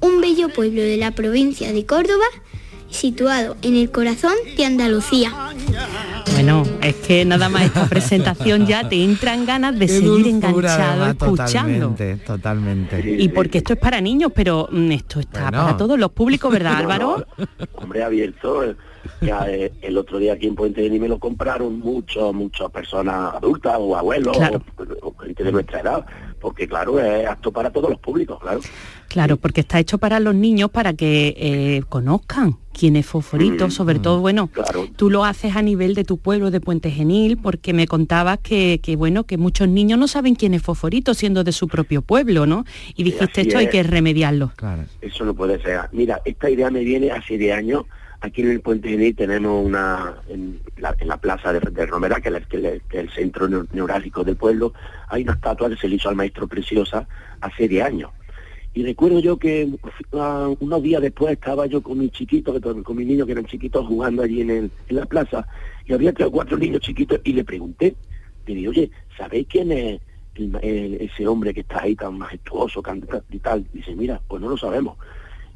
un bello pueblo de la provincia de Córdoba, situado en el corazón de Andalucía. Bueno, es que nada más esta presentación ya te entran ganas de Qué seguir enganchado además, escuchando. Totalmente, totalmente. Y porque esto es para niños, pero mm, esto está Bueno. para todos los públicos, ¿verdad, No, Álvaro? hombre abierto. eh, Ya eh, el otro día aquí en Puente Genil me lo compraron muchos, muchas personas adultas o abuelos Claro. o, o gente de nuestra edad, porque claro, es apto para todos los públicos, claro. Claro, porque está hecho para los niños para que eh, conozcan quién es Fosforito, Mm, sobre todo, bueno, claro. tú lo haces a nivel de tu pueblo de Puente Genil, porque me contabas que, que, bueno, que muchos niños no saben quién es Fosforito siendo de su propio pueblo, ¿no? Y dijiste así esto hay que remediarlo. Eso no puede ser. Mira, esta idea me viene hace 10 años. Aquí en el Puente Genil tenemos una, en la, en la plaza de, de Romera, que es, el, centro neu- neurálgico del pueblo, hay una estatua que se le hizo al maestro Preciosa hace 10 años. Y recuerdo yo que ah, unos días después estaba yo con mi chiquito, que to- con mis niños que eran chiquitos jugando allí en, el- en la plaza, y había tres o cuatro niños chiquitos, y le pregunté, le dije, oye, ¿sabéis quién es el el- ese hombre que está ahí tan majestuoso canta y tal? Dice, mira, pues no lo sabemos.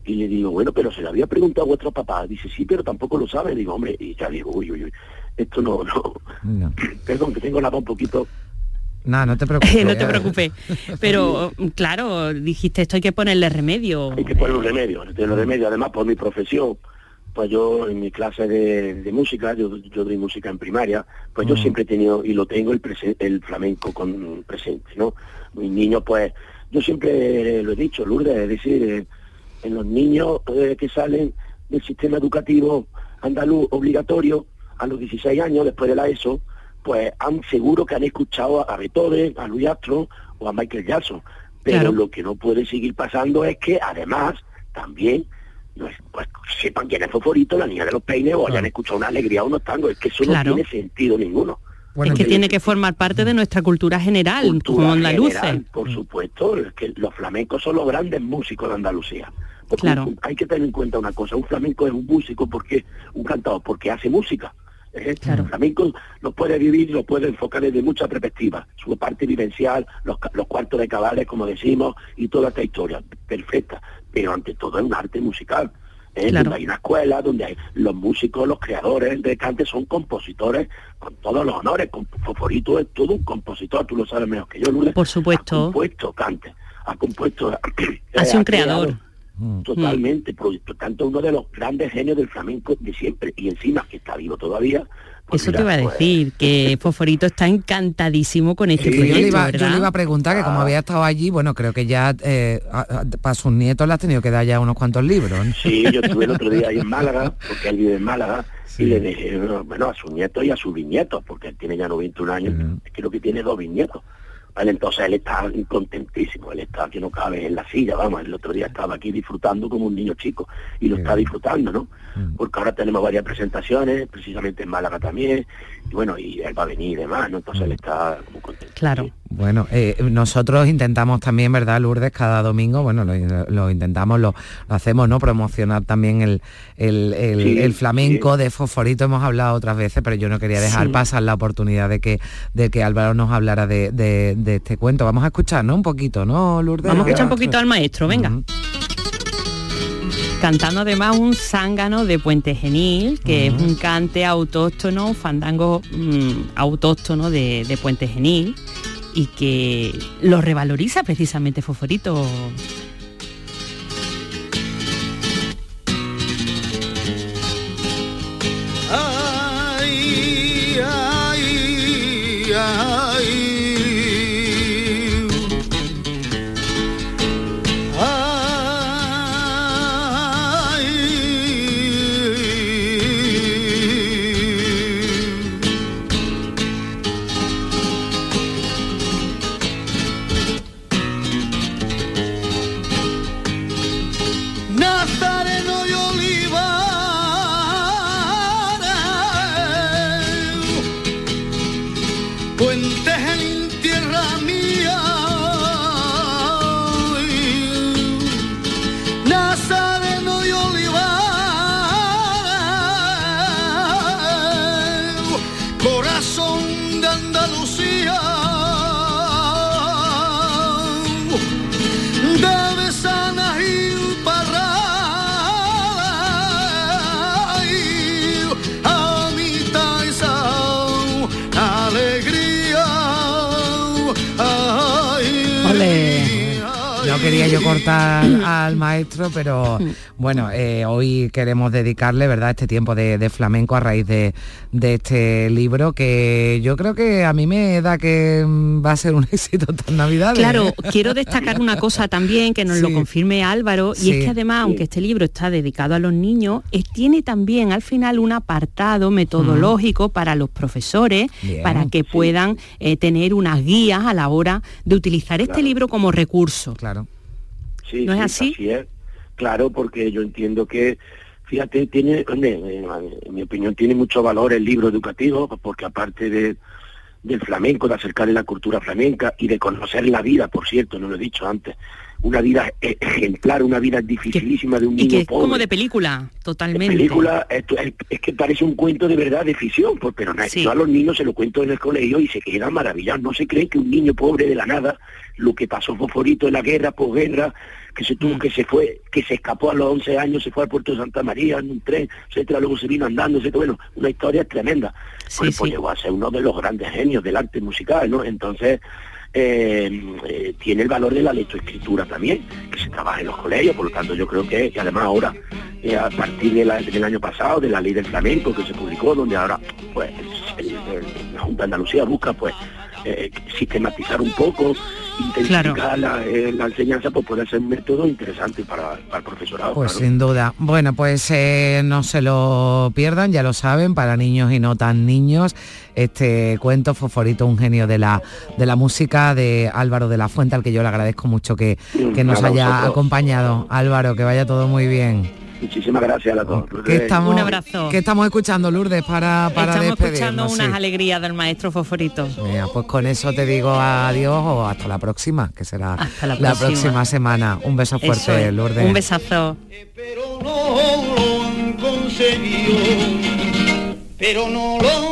Y le digo, bueno, pero se lo había preguntado a vuestro papá. Dice, sí, pero tampoco lo sabe. Digo, hombre, y ya digo, uy, uy, uy, esto no, no. No, Perdón, que tengo la voz un poquito. no, no te preocupes. no te preocupes. Pero claro, dijiste esto hay que ponerle remedio. Hay que poner un remedio, poner un remedio. Además, por mi profesión, pues yo en mi clase de, de música, yo, yo doy música en primaria, pues yo Mm. siempre he tenido y lo tengo el, prese- el flamenco con presente, ¿no? Mis niños, pues, yo siempre lo he dicho, Lourdes, es decir, eh, en los niños eh, que salen del sistema educativo andaluz obligatorio a los 16 años, después de la ESO, pues han seguro que han escuchado a Beethoven, a Louis Armstrong o a Michael Jackson. Pero Claro. lo que no puede seguir pasando es que además también pues, pues, sepan quién es Foforito, la niña de los peines, o hayan escuchado una alegría o unos tangos. Es que eso Claro. no tiene sentido ninguno. Es que tiene que formar parte de nuestra cultura general, como andaluces. general, por supuesto, es que los flamencos son los grandes músicos de Andalucía. Porque Claro. un- hay que tener en cuenta una cosa, un flamenco es un músico porque un cantador porque hace música. ¿eh? El flamenco lo puede vivir, lo puede enfocar desde muchas perspectivas, su parte vivencial, los, los cuartos de cabales, como decimos, y toda esta historia, perfecta. Pero ante todo es un arte musical. ¿Eh? Claro. Donde hay una escuela, donde hay los músicos, los creadores de cante son compositores con todos los honores. Con Foforito es todo un compositor, tú lo sabes mejor que yo, Lourdes. Por supuesto. Ha compuesto cante, ha compuesto... Ha sido un creado creador. Totalmente, por por tanto uno de los grandes genios del flamenco de siempre y encima que está vivo todavía. Pues Eso te iba a pues, decir, que Fosforito está encantadísimo con este Sí, yo, proyecto, le iba, yo le iba a preguntar que como Ah. había estado allí, bueno, creo que ya eh, a- a- para sus nietos le has tenido que dar ya unos cuantos libros. ¿no? Sí, yo estuve el otro día ahí en Málaga, porque él vive en Málaga, y le dije, bueno, a sus nietos y a sus bisnietos, porque él tiene ya 91 años, creo que tiene dos bisnietos. Vale, entonces él está contentísimo, él está que no cabe en la silla, vamos, el otro día estaba aquí disfrutando como un niño chico, y lo está disfrutando, ¿no? Porque ahora tenemos varias presentaciones, precisamente en Málaga también, y bueno, y él va a venir y demás, ¿no? Entonces él está como contento. Claro. Bueno, eh, nosotros intentamos también, ¿verdad, Lourdes? Cada domingo, bueno, lo, lo intentamos, lo, lo hacemos, ¿no? Promocionar también el, el, el- Sí, el flamenco de Fosforito, hemos hablado otras veces, pero yo no quería dejar Sí. pasar la oportunidad de que, de que Álvaro nos hablara de, de- de este cuento. Vamos a escuchar, ¿no? Un poquito, ¿no, Lourdes? Vamos a escuchar un poquito al maestro, venga. Cantando además un zángano de Puente Genil, que es un cante autóctono, un fandango mm, autóctono de, de Puente Genil, y que lo revaloriza precisamente Fosforito. Ay, ay, ay. Cortar al maestro, pero bueno, eh, hoy queremos dedicarle, ¿verdad?, este tiempo de, de flamenco a raíz de, de este libro que yo creo que a mí me da que mm, va a ser un éxito estas navidades. Claro, quiero destacar una cosa también que nos lo confirme Álvaro, y Sí. es que además, aunque este libro está dedicado a los niños, eh, tiene también al final un apartado metodológico para los profesores, Bien. para que puedan eh, tener unas guías a la hora de utilizar este Claro. libro como recurso. Claro. Sí, ¿No es sí, así? es. Claro, porque yo entiendo que, fíjate, tiene, en mi opinión, tiene mucho valor el libro educativo, porque aparte de, del flamenco, de acercarle la cultura flamenca y de conocer la vida, por cierto, no lo he dicho antes, una vida e- ejemplar, una vida dificilísima de un Y niño es pobre. como de película, totalmente. película es, es que parece un cuento de verdad de ficción, pues, pero no, Sí. yo a los niños se lo cuento en el colegio y se quedan maravillados. No se creen que un niño pobre de la nada, lo que pasó Fosforito en la guerra, posguerra, que se Mm. tuvo, que se fue, que se escapó a los 11 años, se fue al puerto de Santa María en un tren, etcétera, luego se vino andando, etcétera. Bueno, una historia tremenda. pues, pues llegó a ser uno de los grandes genios del arte musical, ¿no? Entonces, eh, eh, tiene el valor de la lectoescritura también, que se trabaja en los colegios, por lo tanto yo creo que, y además ahora, eh, a partir del año pasado, de la ley del flamenco que se publicó, donde ahora pues el- el- la Junta de Andalucía busca pues sistematizar un poco, intensificar la, eh, la enseñanza, pues puede ser un método interesante para, para el profesorado. Pues claro. sin duda. Bueno, pues eh, no se lo pierdan, ya lo saben, para niños y no tan niños, este cuento Fosforito, un genio de la, de la música de Álvaro de la Fuente, al que yo le agradezco mucho que, que nos haya acompañado. Álvaro, que vaya todo muy bien. Muchísimas gracias a todos. ¿Qué estamos, Un abrazo. ¿Qué estamos escuchando, Lourdes, para, para Estamos escuchando unas Sí. alegrías del maestro Fosforito. Mira, pues con eso te digo adiós o hasta la próxima, que será Hasta la la próxima. semana. Un beso Eso fuerte, es. Lourdes. Un besazo. no lo han conseguido, pero no lo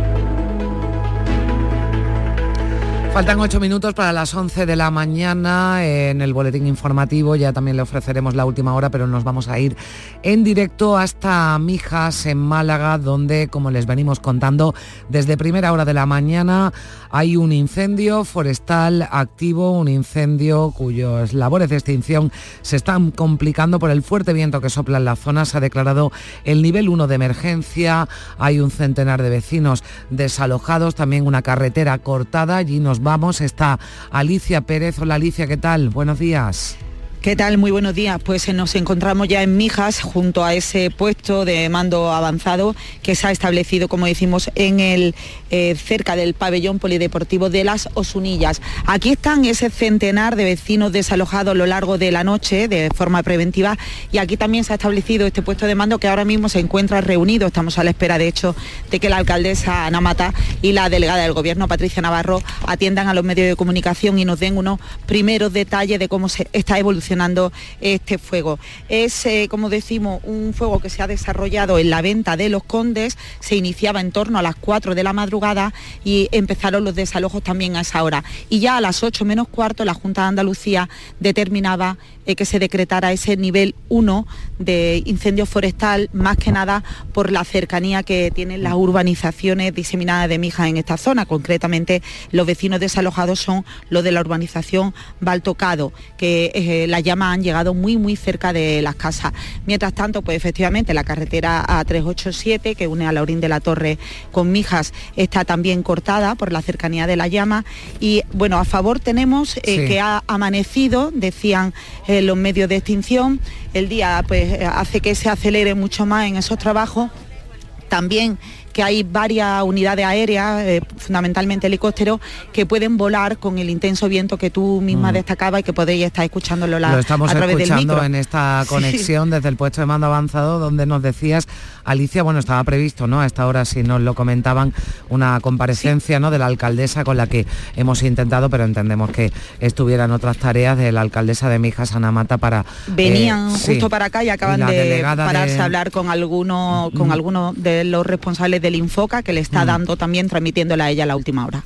Faltan ocho minutos para las 11 de la mañana en el boletín informativo. Ya también le ofreceremos la última hora, pero nos vamos a ir en directo hasta Mijas, en Málaga, donde, como les venimos contando, desde primera hora de la mañana hay un incendio forestal activo, un incendio cuyas labores de extinción se están complicando por el fuerte viento que sopla en la zona. Se ha declarado el nivel 1 de emergencia. Hay un centenar de vecinos desalojados, también una carretera cortada. Allí nos vamos. Está Alicia Pérez. Hola Alicia, ¿qué tal? Buenos días. ¿Qué tal? Muy buenos días. Pues eh, nos encontramos ya en Mijas, junto a ese puesto de mando avanzado que se ha establecido, como decimos, en el eh, cerca del pabellón polideportivo de las Osunillas. Aquí están ese centenar de vecinos desalojados a lo largo de la noche de forma preventiva y aquí también se ha establecido este puesto de mando que ahora mismo se encuentra reunido. Estamos a la espera, de hecho, de que la alcaldesa Ana Mata y la delegada del gobierno, Patricia Navarro, atiendan a los medios de comunicación y nos den unos primeros detalles de cómo se está evolucionando este fuego. Es, eh, como decimos, un fuego que se ha desarrollado en la venta de los condes, se iniciaba en torno a las 4 de la madrugada y empezaron los desalojos también a esa hora. Y ya a las 8 menos cuarto la Junta de Andalucía determinaba eh, que se decretara ese nivel 1 de incendio forestal, más que nada por la cercanía que tienen las urbanizaciones diseminadas de Mijas en esta zona. Concretamente, los vecinos desalojados son los de la urbanización Baltocado, que eh, las llamas han llegado muy, muy cerca de las casas. Mientras tanto, pues efectivamente, la carretera A387, que une a Laurín de la Torre con Mijas, está también cortada por la cercanía de la llama. Y bueno, a favor tenemos eh, Sí. que ha amanecido, decían eh, los medios de extinción, el día pues hace que se acelere mucho más en esos trabajos. También que hay varias unidades aéreas, eh, fundamentalmente helicópteros, que pueden volar con el intenso viento que tú misma Mm. destacabas y que podéis estar escuchándolo la- Lo estamos a través del escuchando micro. en esta Sí. conexión desde el puesto de mando avanzado donde nos decías, Alicia, bueno, estaba previsto, ¿no? A esta hora, si nos lo comentaban, una comparecencia, ¿no? De la alcaldesa con la que hemos intentado, pero entendemos que estuvieran otras tareas de la alcaldesa de Mijas, Ana Mata, para... Venían eh, sí. justo para acá y acaban de pararse de- a hablar con algunos con Mm. algunos de los responsables del Infoca, que le está Mm. dando también, transmitiéndola a ella la última hora.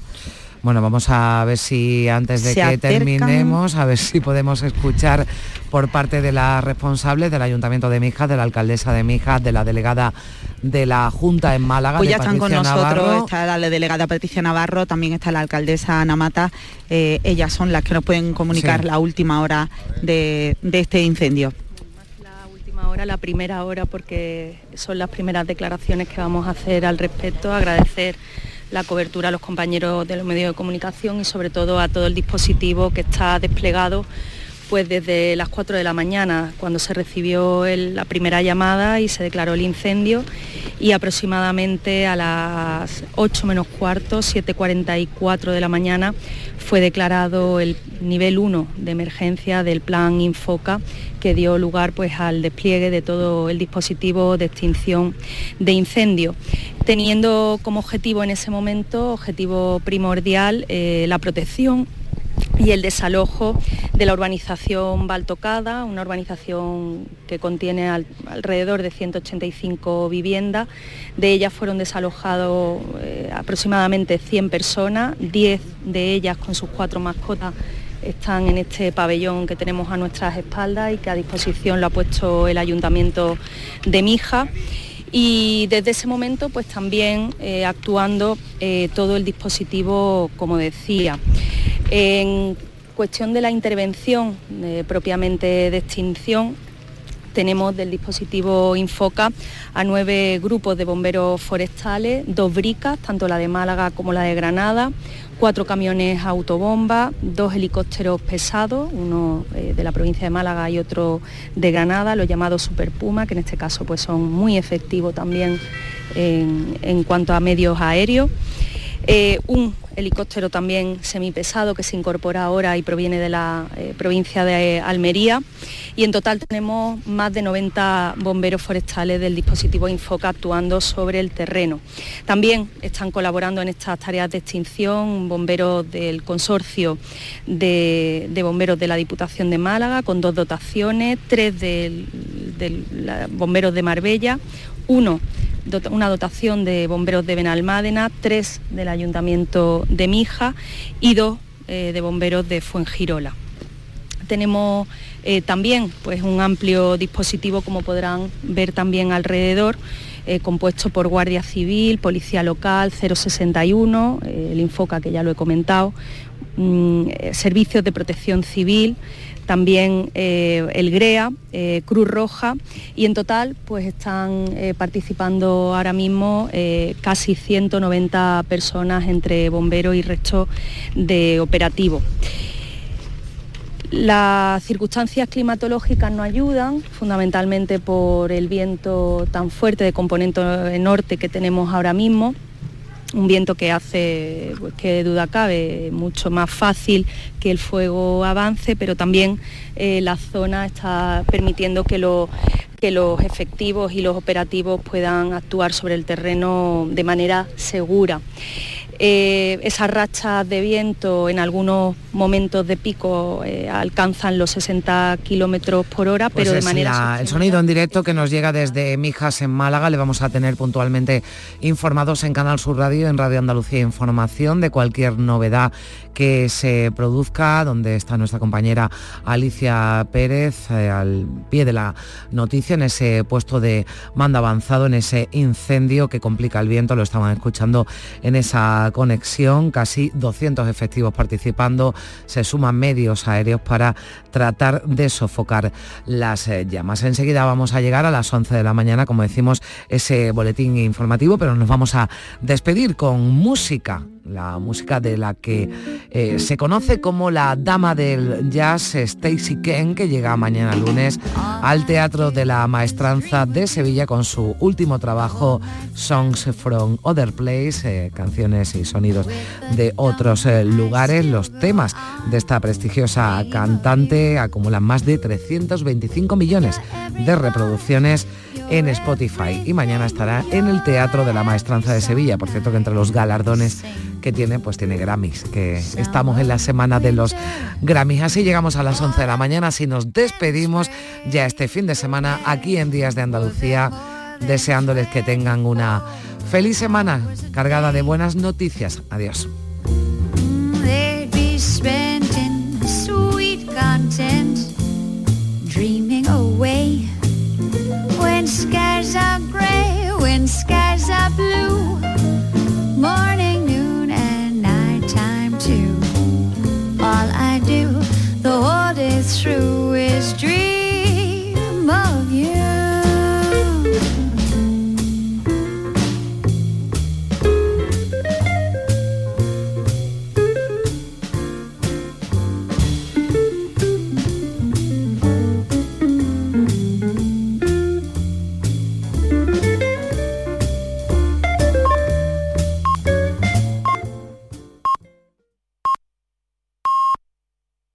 Bueno, vamos a ver si antes de Se que acercan. terminemos, a ver si podemos escuchar por parte de la responsable del Ayuntamiento de Mijas, de la alcaldesa de Mijas, de la delegada de la Junta en Málaga, Pues de ya están con nosotros, Navarro. está la delegada Patricia Navarro, también está la alcaldesa Ana Mata, eh, ellas son las que nos pueden comunicar Sí. la última hora de, de este incendio. Última hora, la primera hora, porque son las primeras declaraciones que vamos a hacer al respecto. Agradecer la cobertura a los compañeros de los medios de comunicación y sobre todo a todo el dispositivo que está desplegado pues desde las 4 de la mañana cuando se recibió la primera llamada y se declaró el incendio y aproximadamente a las 8 menos cuarto, 7.44 de la mañana fue declarado el nivel 1 de emergencia del plan Infoca que dio lugar pues al despliegue de todo el dispositivo de extinción de incendio, teniendo como objetivo en ese momento, objetivo primordial, eh, la protección y el desalojo de la urbanización Baltocada, una urbanización que contiene al- alrededor de 185 viviendas. De ellas fueron desalojados eh, aproximadamente 100 personas, 10 de ellas con sus cuatro mascotas están en este pabellón que tenemos a nuestras espaldas y que a disposición lo ha puesto el Ayuntamiento de Mija. Y desde ese momento, pues también eh, actuando eh, todo el dispositivo, como decía. En cuestión de la intervención eh, propiamente de extinción, tenemos del dispositivo Infoca a nueve grupos de bomberos forestales, dos bricas, tanto la de Málaga como la de Granada, cuatro camiones autobomba, dos helicópteros pesados, uno eh, de la provincia de Málaga y otro de Granada, los llamados Super Puma, que en este caso pues, son muy efectivos también en, en cuanto a medios aéreos. Eh, un helicóptero también semipesado que se incorpora ahora y proviene de la eh, provincia de Almería y en total tenemos más de 90 bomberos forestales del dispositivo Infoca actuando sobre el terreno. También están colaborando en estas tareas de extinción bomberos del consorcio de, de bomberos de la Diputación de Málaga con dos dotaciones, tres del- la- bomberos de Marbella, uno una dotación de bomberos de Benalmádena, tres del Ayuntamiento de Mija y dos eh, de bomberos de Fuengirola. Tenemos eh, también pues, un amplio dispositivo, como podrán ver también alrededor, eh, compuesto por Guardia Civil, Policía Local, 061, eh, el Infoca que ya lo he comentado, mm, servicios de protección civil, también eh, el GREA, eh, Cruz Roja y en total pues están eh, participando ahora mismo casi 190 personas entre bomberos y resto de operativos. Las circunstancias climatológicas no ayudan, fundamentalmente por el viento tan fuerte de componente norte que tenemos ahora mismo un viento que hace pues, que duda cabe mucho más fácil que el fuego avance, pero también eh, la zona está permitiendo que, lo- que los efectivos y los operativos puedan actuar sobre el terreno de manera segura. Eh, esas rachas de viento en algunos momentos de pico eh, alcanzan los 60 kilómetros por hora, Pues pero de manera la- el sonido en directo que nos llega desde Mijas en Málaga. Le vamos a tener puntualmente informados en Canal Sur Radio, en Radio Andalucía Información de cualquier novedad que se produzca, donde está nuestra compañera Alicia Pérez eh, al pie de la noticia en ese puesto de mando avanzado, en ese incendio que complica el viento. Lo estaban escuchando en esa conexión, casi 200 efectivos participando, se suman medios aéreos para tratar de sofocar las eh, llamas. Enseguida vamos a llegar a las 11 de la mañana, como decimos, ese boletín informativo, pero nos vamos a despedir con música la música de la que eh, se conoce como la dama del jazz Stacy Ken, que llega mañana lunes al Teatro de la Maestranza de Sevilla con su último trabajo Songs from Other Place, eh, canciones y sonidos de otros eh, lugares. Los temas de esta prestigiosa cantante acumulan más de 325 millones de reproducciones en Spotify y mañana estará en el Teatro de la Maestranza de Sevilla. Por cierto que entre los galardones que tiene, pues tiene Grammys, que estamos en la semana de los Grammys. Así llegamos a las 11 de la mañana, así nos despedimos ya este fin de semana aquí en Días de Andalucía deseándoles que tengan una feliz semana cargada de buenas noticias. Adiós. skies are gray, when skies are blue, through is dream.